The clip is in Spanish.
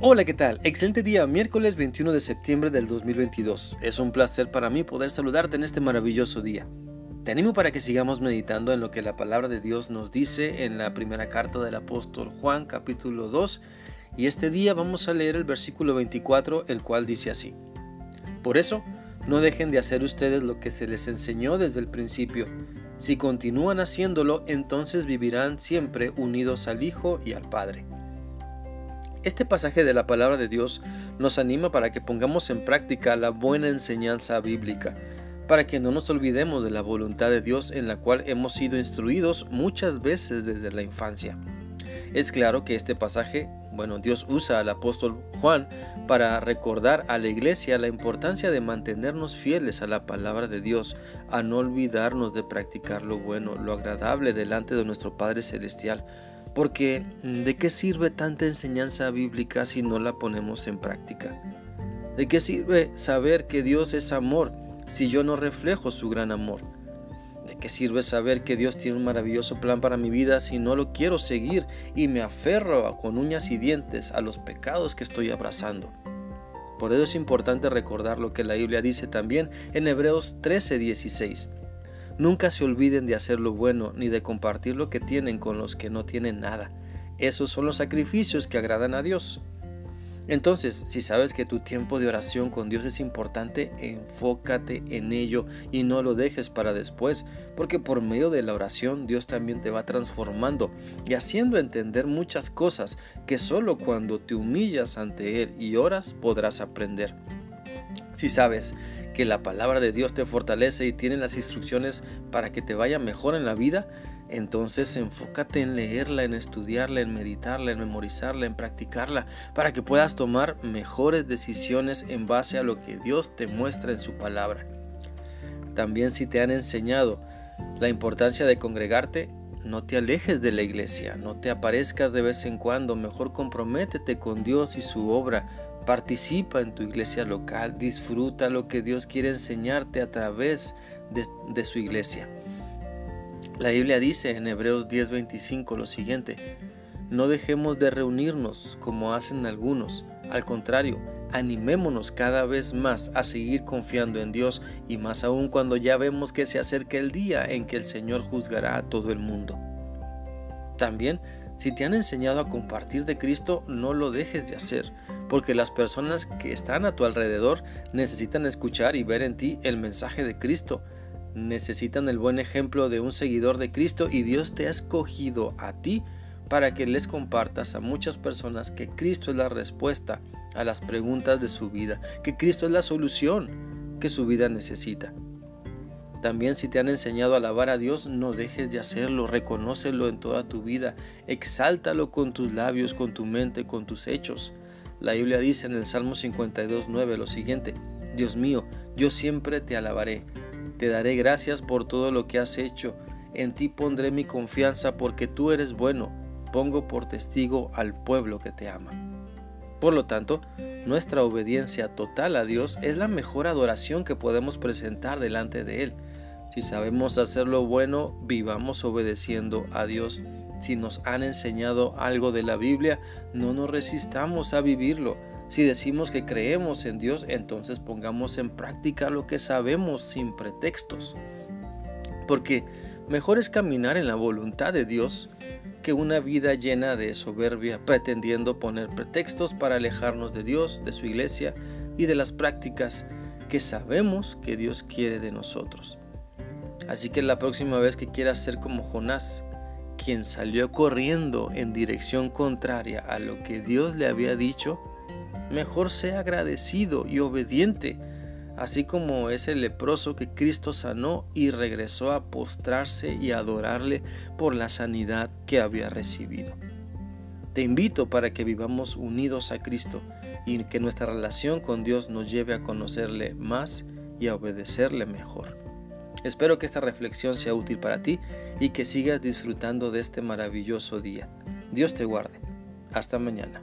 Hola, ¿qué tal? Excelente día, miércoles 21 de septiembre del 2022. Es un placer para mí poder saludarte en este maravilloso día. Te animo para que sigamos meditando en lo que la palabra de Dios nos dice en la primera carta del apóstol Juan capítulo 2 y este día vamos a leer el versículo 24 el cual dice así. Por eso, no dejen de hacer ustedes lo que se les enseñó desde el principio. Si continúan haciéndolo, entonces vivirán siempre unidos al Hijo y al Padre. Este pasaje de la palabra de Dios nos anima para que pongamos en práctica la buena enseñanza bíblica, para que no nos olvidemos de la voluntad de Dios en la cual hemos sido instruidos muchas veces desde la infancia. Es claro que este pasaje, bueno, Dios usa al apóstol Juan para recordar a la iglesia la importancia de mantenernos fieles a la palabra de Dios, a no olvidarnos de practicar lo bueno, lo agradable delante de nuestro Padre Celestial, porque ¿de qué sirve tanta enseñanza bíblica si no la ponemos en práctica? ¿De qué sirve saber que Dios es amor si yo no reflejo su gran amor? ¿De qué sirve saber que Dios tiene un maravilloso plan para mi vida si no lo quiero seguir y me aferro con uñas y dientes a los pecados que estoy abrazando? Por eso es importante recordar lo que la Biblia dice también en Hebreos 13:16. Nunca se olviden de hacer lo bueno ni de compartir lo que tienen con los que no tienen nada. Esos son los sacrificios que agradan a Dios. Entonces, si sabes que tu tiempo de oración con Dios es importante, enfócate en ello y no lo dejes para después, porque por medio de la oración Dios también te va transformando y haciendo entender muchas cosas que solo cuando te humillas ante Él y oras podrás aprender. Si sabes que la palabra de Dios te fortalece y tiene las instrucciones para que te vaya mejor en la vida, entonces enfócate en leerla, en estudiarla, en meditarla, en memorizarla, en practicarla, para que puedas tomar mejores decisiones en base a lo que Dios te muestra en su palabra. También si te han enseñado la importancia de congregarte, no te alejes de la iglesia, no te aparezcas de vez en cuando, mejor comprométete con Dios y su obra, participa en tu iglesia local, disfruta lo que Dios quiere enseñarte a través de, su iglesia. La Biblia dice en Hebreos 10:25 lo siguiente, no dejemos de reunirnos como hacen algunos, al contrario, animémonos cada vez más a seguir confiando en Dios y más aún cuando ya vemos que se acerca el día en que el Señor juzgará a todo el mundo. También, si te han enseñado a compartir de Cristo, no lo dejes de hacer, porque las personas que están a tu alrededor necesitan escuchar y ver en ti el mensaje de Cristo necesitan el buen ejemplo de un seguidor de Cristo y Dios te ha escogido a ti para que les compartas a muchas personas que Cristo es la respuesta a las preguntas de su vida, que Cristo es la solución que su vida necesita. También si te han enseñado a alabar a Dios, no dejes de hacerlo, reconócelo en toda tu vida, exáltalo con tus labios, con tu mente, con tus hechos. La Biblia dice en el Salmo 52.9 lo siguiente, Dios mío, yo siempre te alabaré te daré gracias por todo lo que has hecho. En ti pondré mi confianza porque tú eres bueno. Pongo por testigo al pueblo que te ama. Por lo tanto, nuestra obediencia total a Dios es la mejor adoración que podemos presentar delante de Él. Si sabemos hacer lo bueno, vivamos obedeciendo a Dios. Si nos han enseñado algo de la Biblia, no nos resistamos a vivirlo. Si decimos que creemos en Dios, entonces pongamos en práctica lo que sabemos sin pretextos. Porque mejor es caminar en la voluntad de Dios que una vida llena de soberbia, pretendiendo poner pretextos para alejarnos de Dios, de su iglesia y de las prácticas que sabemos que Dios quiere de nosotros. Así que la próxima vez que quieras ser como Jonás, quien salió corriendo en dirección contraria a lo que Dios le había dicho, mejor sea agradecido y obediente, así como ese leproso que Cristo sanó y regresó a postrarse y adorarle por la sanidad que había recibido. Te invito para que vivamos unidos a Cristo y que nuestra relación con Dios nos lleve a conocerle más y a obedecerle mejor. Espero que esta reflexión sea útil para ti y que sigas disfrutando de este maravilloso día. Dios te guarde. Hasta mañana.